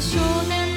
少年